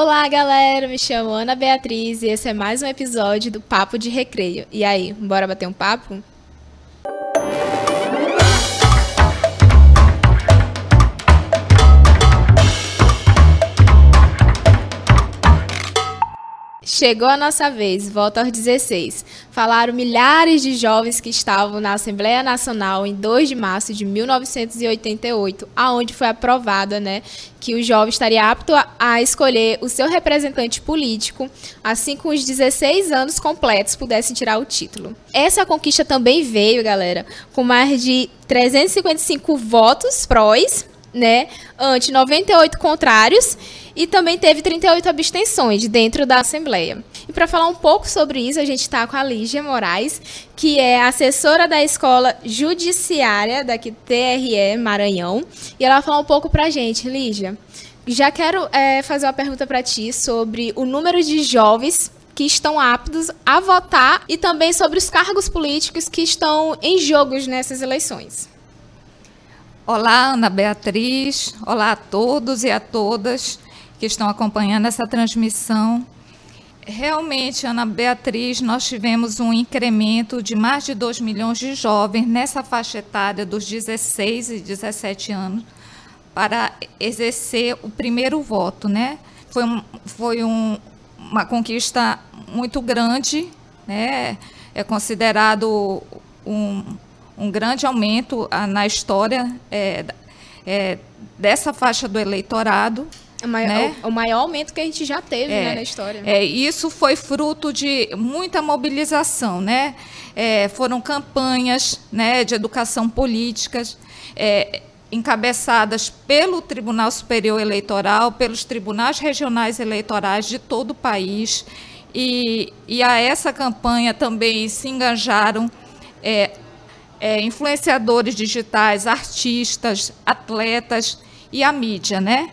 Olá, galera! Me chamo Ana Beatriz e esse é mais um episódio do Papo de Recreio. E aí, bora bater um papo? Chegou a nossa vez, volta aos 16. Falaram milhares de jovens que estavam na Assembleia Nacional em 2 de março de 1988, aonde foi aprovada, né, que o jovem estaria apto a, a escolher o seu representante político, assim com os 16 anos completos pudessem tirar o título. Essa conquista também veio, galera, com mais de 355 votos prós, né, ante 98 contrários e também teve 38 abstenções dentro da Assembleia. E para falar um pouco sobre isso, a gente está com a Lígia Moraes, que é assessora da Escola Judiciária daqui TRE Maranhão. E ela vai falar um pouco para a gente. Lígia, já quero é, fazer uma pergunta para ti sobre o número de jovens que estão aptos a votar e também sobre os cargos políticos que estão em jogos nessas eleições. Olá, Ana Beatriz. Olá a todos e a todas que estão acompanhando essa transmissão. Realmente, Ana Beatriz, nós tivemos um incremento de mais de 2 milhões de jovens nessa faixa etária dos 16 e 17 anos para exercer o primeiro voto, né? Foi, um, foi um, uma conquista muito grande, né? É considerado um, um grande aumento ah, na história é, é, dessa faixa do eleitorado. É o maior, né? o, maior aumento que a gente já teve é, né, na história. É, isso foi fruto de muita mobilização, né? É, foram campanhas né, de educação políticas é, encabeçadas pelo Tribunal Superior Eleitoral, pelos tribunais regionais eleitorais de todo o país. E, e a essa campanha também se engajaram é, influenciadores digitais, artistas, atletas e a mídia, né?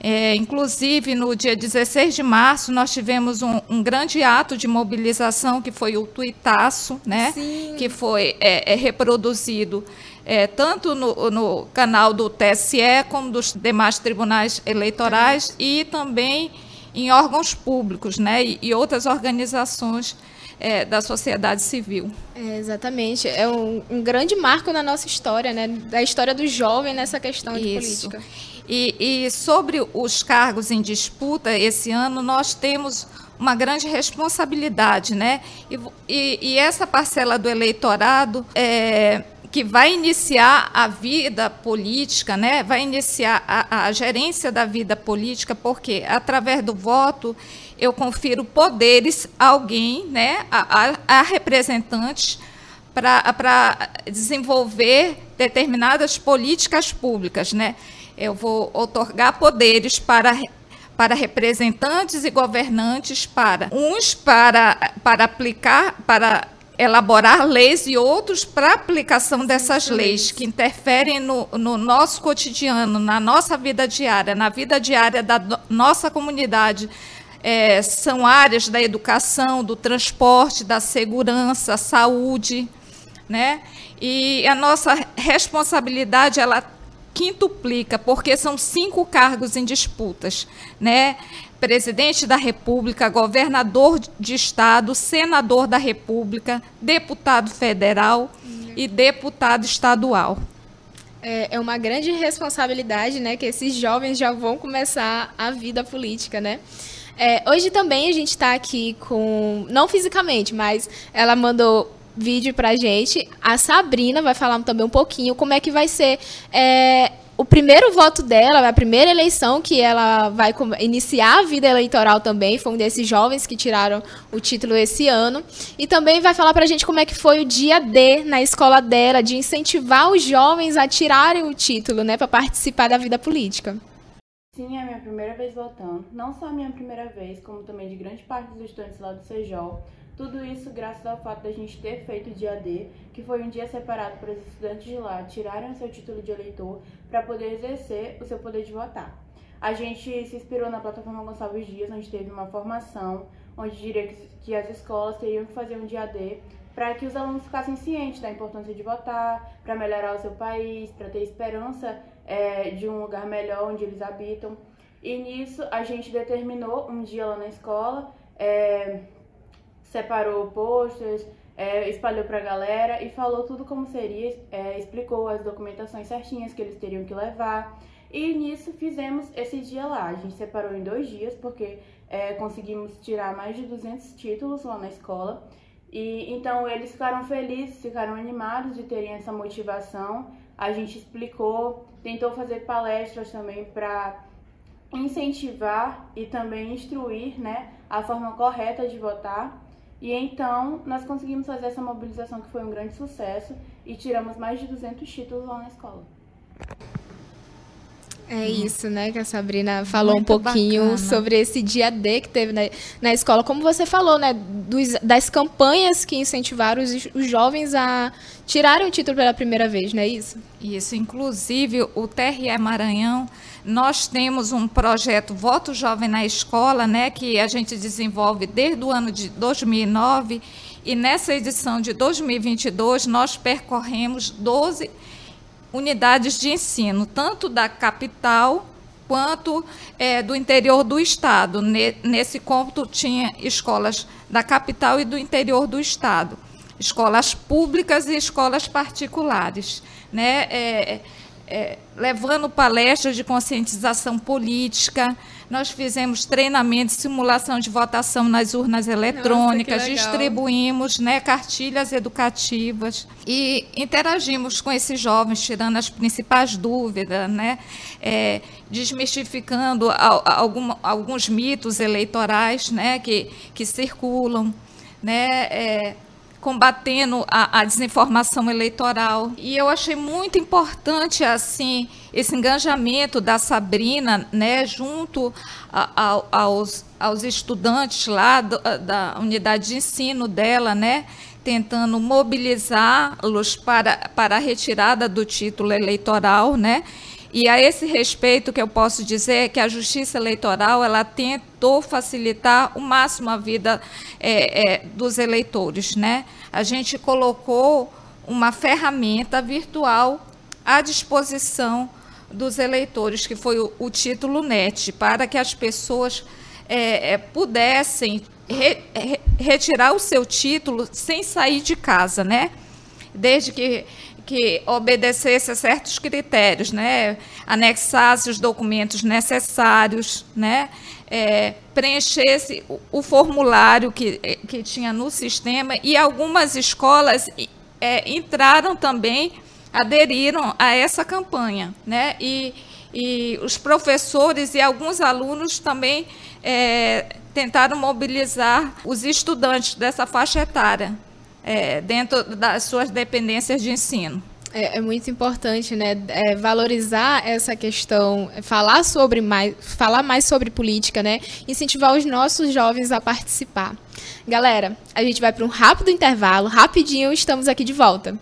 É, inclusive, no dia 16 de março, nós tivemos um, um, grande ato de mobilização, que foi o tuitaço, né? que foi é, é reproduzido é, tanto no, no, canal do TSE, como dos demais tribunais eleitorais, e também em órgãos públicos né? e, e outras organizações é, da sociedade civil. É, exatamente. É um, um, grande marco na nossa história, né? da história do jovem nessa questão Isso. de política. E, e sobre os cargos em disputa, esse ano nós temos uma grande responsabilidade, né? E, e, e essa parcela do eleitorado é, que vai iniciar a vida política, né? Vai iniciar a, a gerência da vida política, porque através do voto eu confiro poderes a alguém, né? A, a, a representantes para desenvolver determinadas políticas públicas, né? eu vou otorgar poderes para para representantes e governantes para uns para para aplicar para elaborar leis e outros para aplicação dessas leis que interferem no, no, nosso cotidiano, na nossa vida diária, na vida diária da nossa comunidade. É, são áreas da educação, do transporte, da segurança, saúde, né? E a nossa responsabilidade ela quintuplica, porque são cinco cargos em disputas, né? Presidente da República, governador de estado, senador da República, deputado federal e deputado estadual. É, é uma grande responsabilidade, né, que esses jovens já vão começar a vida política, né? É, hoje também a gente está aqui com, não fisicamente, mas ela mandou vídeo pra gente. A Sabrina vai falar também um pouquinho como é que vai ser é, o primeiro voto dela, a primeira eleição que ela vai iniciar a vida eleitoral também, foi um desses jovens que tiraram o título esse ano. E também vai falar pra gente como é que foi o dia D na escola dela, de incentivar os jovens a tirarem o título, né, para participar da vida política. Sim, é a minha primeira vez votando. Não só a minha primeira vez, como também de grande parte dos estudantes lá do CEJOL. Tudo isso graças ao fato da gente ter feito o dia D, que foi um dia separado para os estudantes de lá tirarem o seu título de eleitor para poder exercer o seu poder de votar. A gente se inspirou na plataforma Gonçalves Dias, onde teve uma formação, onde diria que as escolas teriam que fazer um dia D para que os alunos ficassem cientes da importância de votar, para melhorar o seu país, para ter esperança é, de um lugar melhor onde eles habitam. E nisso a gente determinou um dia lá na escola, é, separou posters, é, espalhou para a galera e falou tudo como seria, é, explicou as documentações certinhas que eles teriam que levar. E nisso fizemos esse dia lá. A gente separou em dois dias, porque é, conseguimos tirar mais de 200 títulos lá na escola. E então eles ficaram felizes, ficaram animados de terem essa motivação. A gente explicou, tentou fazer palestras também para incentivar e também instruir né, a forma correta de votar. E então nós conseguimos fazer essa mobilização que foi um grande sucesso e tiramos mais de 200 títulos lá na escola. É isso, né, que a Sabrina falou Muito um pouquinho bacana. sobre esse dia D que teve na, na escola. Como você falou, né, dos, das campanhas que incentivaram os, os, jovens a tirarem o título pela primeira vez, não é isso? Isso, inclusive o TRE Maranhão, nós temos um projeto Voto Jovem na Escola, né, que a gente desenvolve desde o ano de 2009 e nessa edição de 2022 nós percorremos 12 unidades de ensino, tanto da capital quanto é, do interior do estado. Nesse cômputo tinha escolas da capital e do interior do estado, escolas públicas e escolas particulares, né? É, é, levando palestras de conscientização política, nós fizemos treinamento, simulação de votação nas urnas eletrônicas, Nossa, distribuímos né, cartilhas educativas e interagimos com esses jovens, tirando as principais dúvidas, né, é, desmistificando algum, alguns mitos eleitorais né, que, que circulam. Né, é, combatendo a, a, desinformação eleitoral. E eu achei muito importante assim esse engajamento da Sabrina, né, junto a, a, aos, aos estudantes lá do, da unidade de ensino dela, né, tentando mobilizá-los para, para a retirada do título eleitoral, né, e a esse respeito que eu posso dizer que a Justiça Eleitoral ela tentou facilitar o máximo a vida é, é, dos eleitores, né? A gente colocou uma ferramenta virtual à disposição dos eleitores, que foi o, o título NET, para que as pessoas é, é pudessem re, re, retirar o seu título sem sair de casa, né? Desde que que obedecesse a certos critérios, né? anexasse os documentos necessários, né? É, preenchesse o, formulário que, que tinha no sistema e algumas escolas é, entraram também, aderiram a essa campanha. Né? E, e os professores e alguns alunos também é, tentaram mobilizar os estudantes dessa faixa etária é, dentro das suas dependências de ensino. É, é, muito importante, né? É, valorizar essa questão, falar sobre mais, falar mais sobre política, né? Incentivar os nossos jovens a participar. Galera, a gente vai para um rápido intervalo, rapidinho, estamos aqui de volta.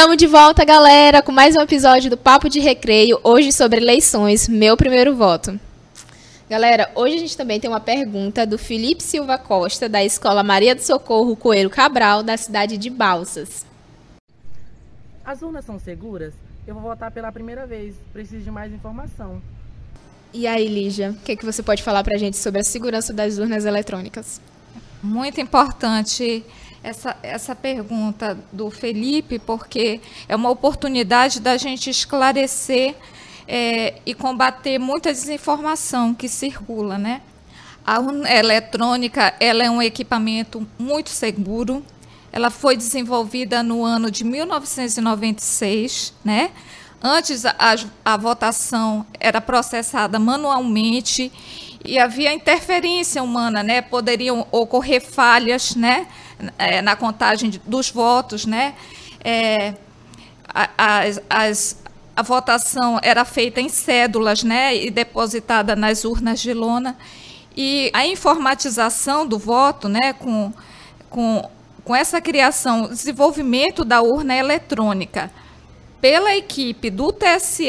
Estamos de volta, galera, com mais um episódio do Papo de Recreio, hoje sobre eleições, meu primeiro voto. Galera, hoje a gente também tem uma pergunta do Felipe Silva Costa, da Escola Maria do Socorro Coelho Cabral, da cidade de Balsas. As urnas são seguras? Eu vou votar pela primeira vez, preciso de mais informação. E aí, Lígia, o que, é que você pode falar para a gente sobre a segurança das urnas eletrônicas? Muito importante essa, essa pergunta do Felipe, porque é uma oportunidade da gente esclarecer é, e combater muita desinformação que circula, né? A eletrônica ela é um equipamento muito seguro. Ela foi desenvolvida no ano de 1996, né? Antes a, a votação era processada manualmente e havia interferência humana, né? Poderiam ocorrer falhas, né? é, na contagem dos votos, né? É, as, as, a votação era feita em cédulas, né? E depositada nas urnas de lona. E a informatização do voto, né? Com, com, com essa criação, desenvolvimento da urna eletrônica pela equipe do TSE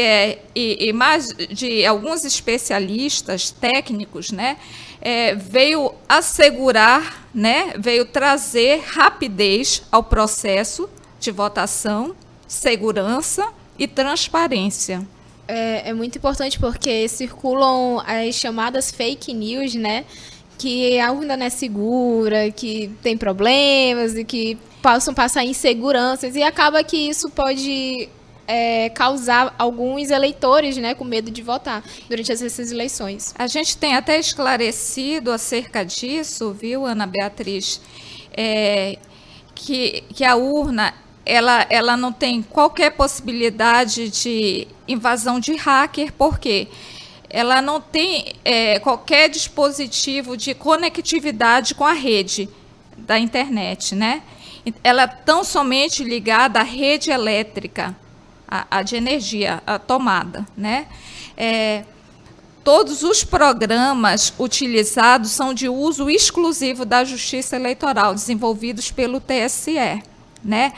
e, e mais de alguns especialistas técnicos, né, é, veio assegurar, né, veio trazer rapidez ao processo de votação, segurança e transparência. É, é muito importante porque circulam as chamadas fake news, né? Que a não é segura, que tem problemas e que possam passar inseguranças e acaba que isso pode é, causar alguns eleitores né, com medo de votar durante essas eleições. A gente tem até esclarecido acerca disso, viu, Ana Beatriz, é, que, que a urna ela, ela não tem qualquer possibilidade de invasão de hacker, porque ela não tem é, qualquer dispositivo de conectividade com a rede da internet, né? Ela é tão somente ligada à rede elétrica, a, a de energia, a tomada, né? É, todos os programas utilizados são de uso exclusivo da Justiça Eleitoral, desenvolvidos pelo TSE, né?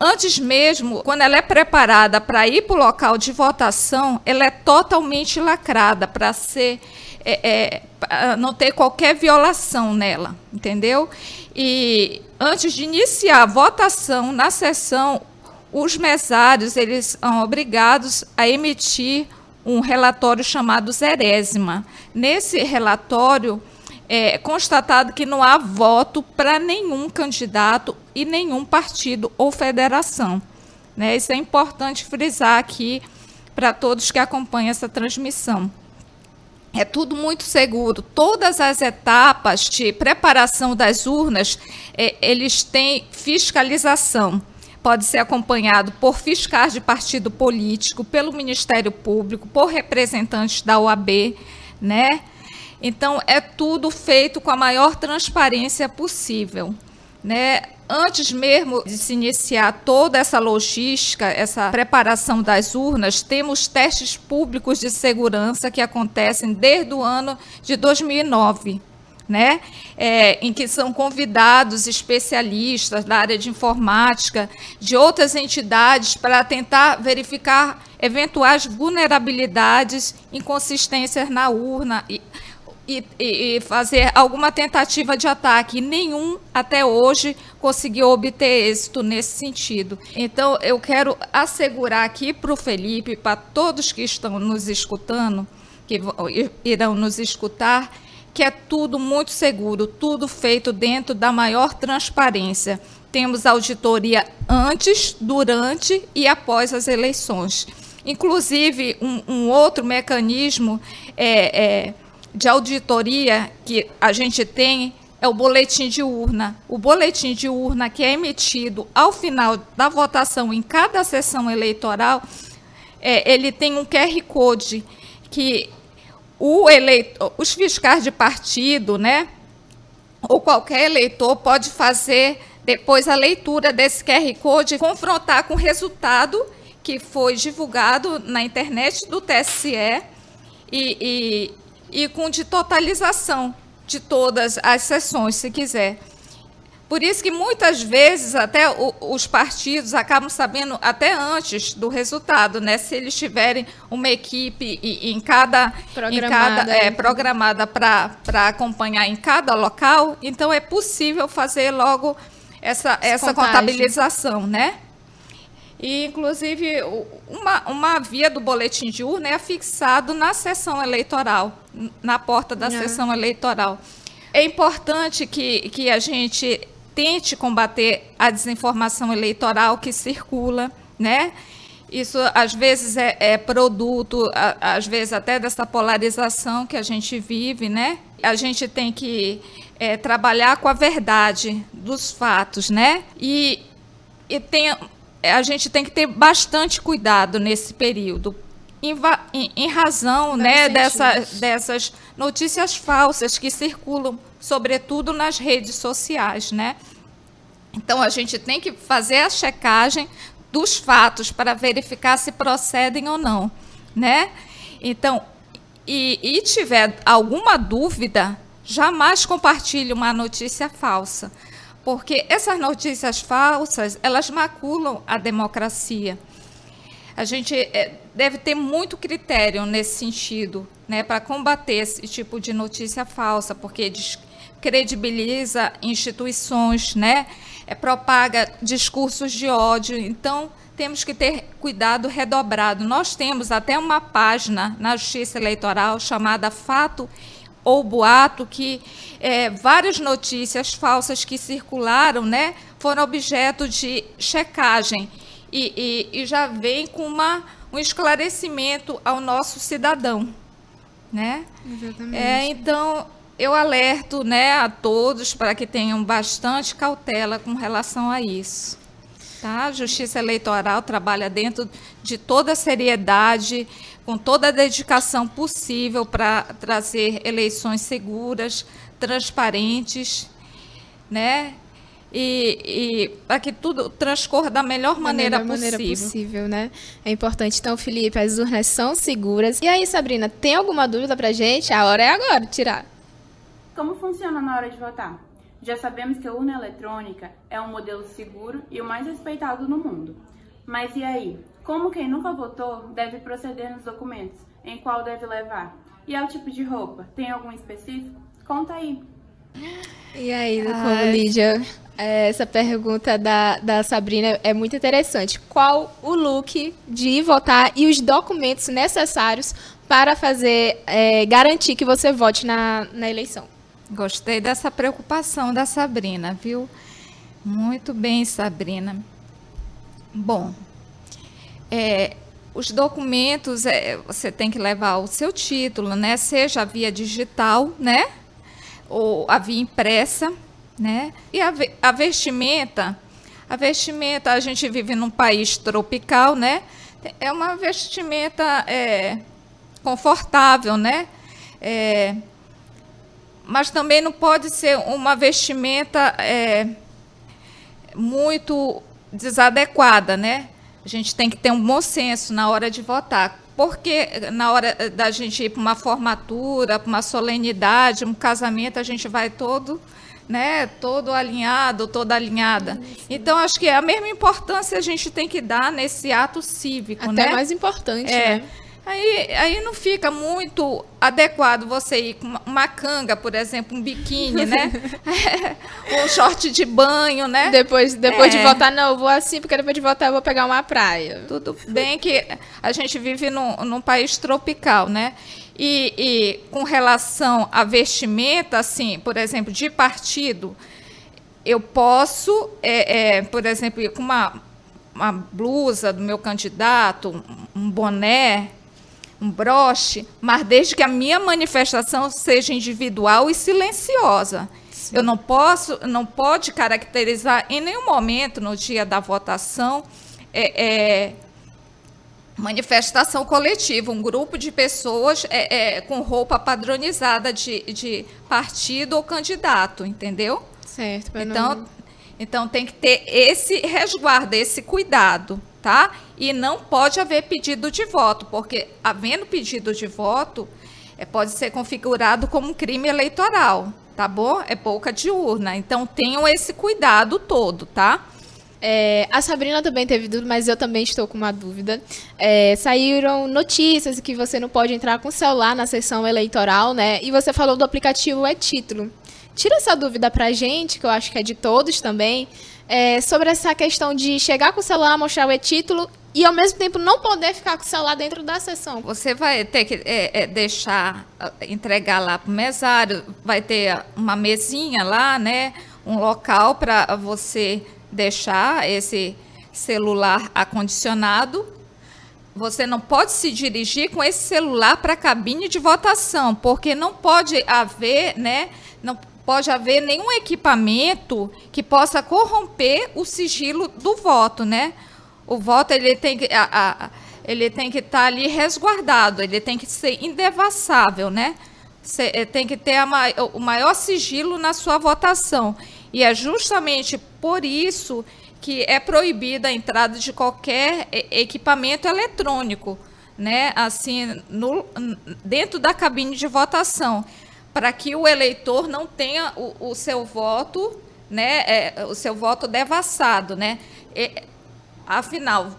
Antes mesmo, quando ela é preparada para ir para o local de votação, ela é totalmente lacrada para ser é, é, não ter qualquer violação nela, entendeu? E antes de iniciar a votação na sessão, os mesários eles são obrigados a emitir um relatório chamado zerésima. Nesse relatório é constatado que não há voto para nenhum candidato e nenhum partido ou federação. Né? Isso é importante frisar aqui para todos que acompanham essa transmissão. É tudo muito seguro. Todas as etapas de preparação das urnas, é, eles têm fiscalização. Pode ser acompanhado por fiscais de partido político, pelo Ministério Público, por representantes da OAB, né? Então, é tudo feito com a maior transparência possível. Né? Antes mesmo de se iniciar toda essa logística, essa preparação das urnas, temos testes públicos de segurança que acontecem desde o ano de 2009. Né? É, em que são convidados especialistas da área de informática, de outras entidades, para tentar verificar eventuais vulnerabilidades, inconsistências na urna, e, e, fazer alguma tentativa de ataque. Nenhum até hoje conseguiu obter êxito nesse sentido. Então, eu quero assegurar aqui para o Felipe, para todos que estão nos escutando, que irão nos escutar, que é tudo muito seguro, tudo feito dentro da maior transparência. Temos auditoria antes, durante e após as eleições. Inclusive, um, um outro mecanismo é, é de auditoria que a gente tem é o boletim de urna. O boletim de urna que é emitido ao final da votação em cada sessão eleitoral, é, ele tem um QR Code que o eleitor, os fiscais de partido, né, ou qualquer eleitor pode fazer depois a leitura desse QR Code e confrontar com o resultado que foi divulgado na internet do TSE e, e e com de totalização de todas as sessões, se quiser. Por isso que muitas vezes até o, os partidos acabam sabendo até antes do resultado, né? Se eles tiverem uma equipe em cada programada, em cada, é, programada para acompanhar em cada local, então é possível fazer logo essa, essa contabilização, né? E, inclusive, uma, uma via do boletim de urna é afixado na sessão eleitoral, na porta da é. sessão eleitoral. É importante que, que a gente tente combater a desinformação eleitoral que circula, né? Isso, às vezes, é, é produto, a, às vezes, até dessa polarização que a gente vive, né? A gente tem que é, trabalhar com a verdade dos fatos, né? E, e tem a gente tem que ter bastante cuidado nesse período, em, em, em razão né, dessa, dessas notícias falsas que circulam, sobretudo nas redes sociais. Né? Então, a gente tem que fazer a checagem dos fatos para verificar se procedem ou não. Né? Então, e, e tiver alguma dúvida, jamais compartilhe uma notícia falsa porque essas notícias falsas, elas maculam a democracia. a gente é, deve ter muito critério nesse sentido, né, para combater esse tipo de notícia falsa, porque descredibiliza instituições, né, é, propaga discursos de ódio. Então, temos que ter cuidado redobrado. Nós temos até uma página na Justiça Eleitoral chamada Fato ou Boato, que é, várias notícias falsas que circularam né, foram objeto de checagem e, e, e já vem com uma, um esclarecimento ao nosso cidadão. Né? Exatamente. É, então, eu alerto né, a todos para que tenham bastante cautela com relação a isso. Tá? A Justiça Eleitoral trabalha dentro de toda a seriedade, com toda a dedicação possível para trazer eleições seguras, transparentes, né? e, e para que tudo transcorra da melhor maneira, melhor possível. maneira possível, né? É importante. Então, Felipe, as urnas são seguras. E aí, Sabrina, tem alguma dúvida para gente? A hora é agora, tirar. Como funciona na hora de votar? Já sabemos que a urna eletrônica é um modelo seguro e o mais respeitado no mundo. Mas e aí? Como quem nunca votou deve proceder nos documentos? Em qual deve levar? E ao tipo de roupa? Tem algum específico? Conta aí. E aí, como Lídia, é, essa pergunta da, da Sabrina é muito interessante. Qual o look de votar e os documentos necessários para fazer é, garantir que você vote na, na eleição? Gostei dessa preocupação da Sabrina, viu? Muito bem, Sabrina. Bom, é, os documentos é, você tem que levar o seu título, né? Seja via digital, né? Ou a via impressa né? E a, a vestimenta, a vestimenta, a gente vive num país tropical, né? É uma vestimenta é, confortável, né? É, mas também não pode ser uma vestimenta é, muito desadequada, né? A gente tem que ter um bom senso na hora de votar. Porque na hora da gente ir para uma formatura, para uma solenidade, um casamento, a gente vai todo né, todo alinhado, toda alinhada. Então, acho que é a mesma importância a gente tem que dar nesse ato cívico, Até né? mais importante, é. né? Aí, aí não fica muito adequado você ir com uma canga, por exemplo, um biquíni, né? um short de banho, né? Depois, depois é. de voltar, não, eu vou assim, porque depois de voltar eu vou pegar uma praia. Tudo bem que a gente vive num, num país tropical, né? E, e, com relação à vestimenta, assim, por exemplo, de partido, eu posso, é, é, por exemplo, ir com uma, uma blusa do meu candidato, um boné, um broche, mas desde que a minha manifestação seja individual e silenciosa. Sim. Eu não posso, não pode caracterizar em nenhum momento no dia da votação é, é, manifestação coletiva, um grupo de pessoas é, é, com roupa padronizada de, de, partido ou candidato, entendeu? Certo. Então, não... então tem que ter esse resguardo, esse cuidado, tá? E não pode haver pedido de voto, porque havendo pedido de voto, é, pode ser configurado como um crime eleitoral, tá bom? É boca de urna. Então tenham esse cuidado todo, tá? É, a Sabrina também teve dúvida, mas eu também estou com uma dúvida. É, saíram notícias que você não pode entrar com o celular na sessão eleitoral, né? E você falou do aplicativo É Título. Tira essa dúvida pra gente, que eu acho que é de todos também, é, sobre essa questão de chegar com o celular, mostrar o e-título e ao mesmo tempo não poder ficar com o celular dentro da sessão. Você vai ter que é, é, deixar, entregar lá para o mesário, vai ter uma mesinha lá, né? Um local para você deixar esse celular acondicionado. Você não pode se dirigir com esse celular para a cabine de votação, porque não pode haver, né? Não pode haver nenhum equipamento que possa corromper o sigilo do voto, né? O voto ele tem que a, a, ele tem que estar tá ali resguardado, ele tem que ser indevassável, né? Cê, eh, tem que ter a, o maior sigilo na sua votação. E é justamente por isso que é proibida a entrada de qualquer equipamento eletrônico, né? Assim, no, dentro da cabine de votação, para que o eleitor não tenha o, o seu voto, né? É, o seu voto devassado, né? E, afinal,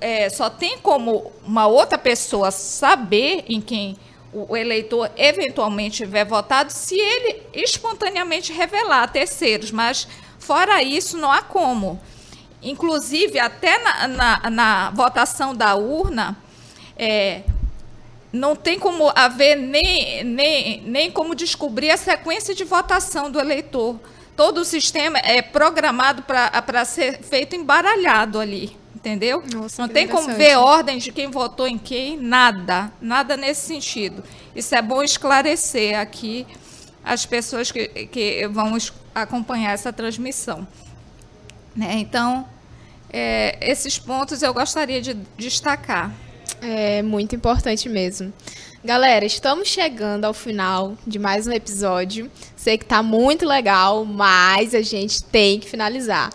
é, só tem como uma outra pessoa saber em quem o, o eleitor eventualmente tiver votado se ele espontaneamente revelar a terceiros, mas fora isso não há como. Inclusive, até na, na, na votação da urna, é, não tem como haver nem, nem, nem como descobrir a sequência de votação do eleitor. Todo o sistema é programado para ser feito embaralhado ali, entendeu? Nossa, não tem como ver ordem de quem votou em quem, nada, nada nesse sentido. Isso é bom esclarecer aqui as pessoas que, que vão acompanhar essa transmissão. Né? Então, é, esses pontos eu gostaria de destacar. É muito importante mesmo. Galera, estamos chegando ao final de mais um episódio. Sei que está muito legal, mas a gente tem que finalizar.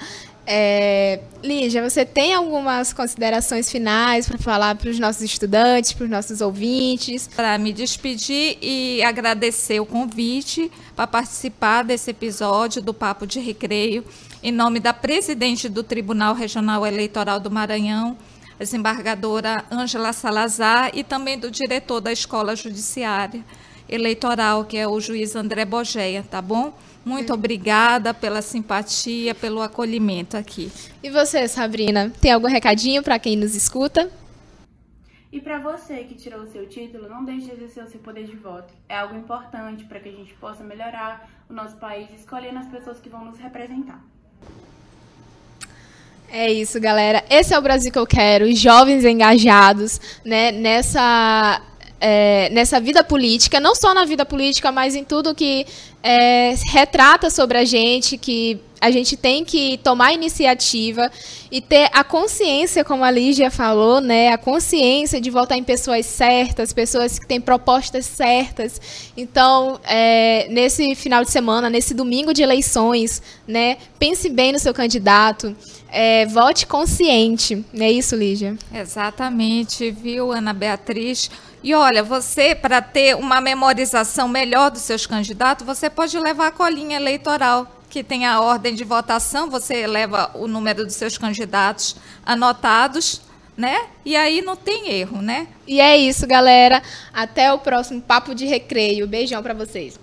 É, Lígia, você tem algumas considerações finais para falar para os nossos estudantes, para os nossos ouvintes? Para me despedir e agradecer o convite para participar desse episódio do Papo de Recreio, em nome da presidente do Tribunal Regional Eleitoral do Maranhão, desembargadora Ângela Salazar, e também do diretor da Escola Judiciária Eleitoral, que é o juiz André Bogeia, tá bom? Muito obrigada pela simpatia, pelo acolhimento aqui. E você, Sabrina, tem algum recadinho para quem nos escuta? E para você que tirou o seu título, não deixe de exercer o seu poder de voto. É algo importante para que a gente possa melhorar o nosso país escolhendo as pessoas que vão nos representar. É isso, galera. Esse é o Brasil que eu quero. Jovens engajados né, nessa, é, nessa vida política, não só na vida política, mas em tudo que é, retrata sobre a gente, que a gente tem que tomar iniciativa e ter a consciência, como a Lígia falou, né, a consciência de votar em pessoas certas, pessoas que têm propostas certas. Então, é, nesse final de semana, nesse domingo de eleições, né, pense bem no seu candidato é, vote consciente. Não é isso, Lígia? Exatamente, viu, Ana Beatriz? E olha, você, para ter uma memorização melhor dos seus candidatos, você pode levar a colinha eleitoral, que tem a ordem de votação, você leva o número dos seus candidatos anotados, né? E aí não tem erro, né? E é isso, galera. Até o próximo Papo de Recreio. Beijão para vocês.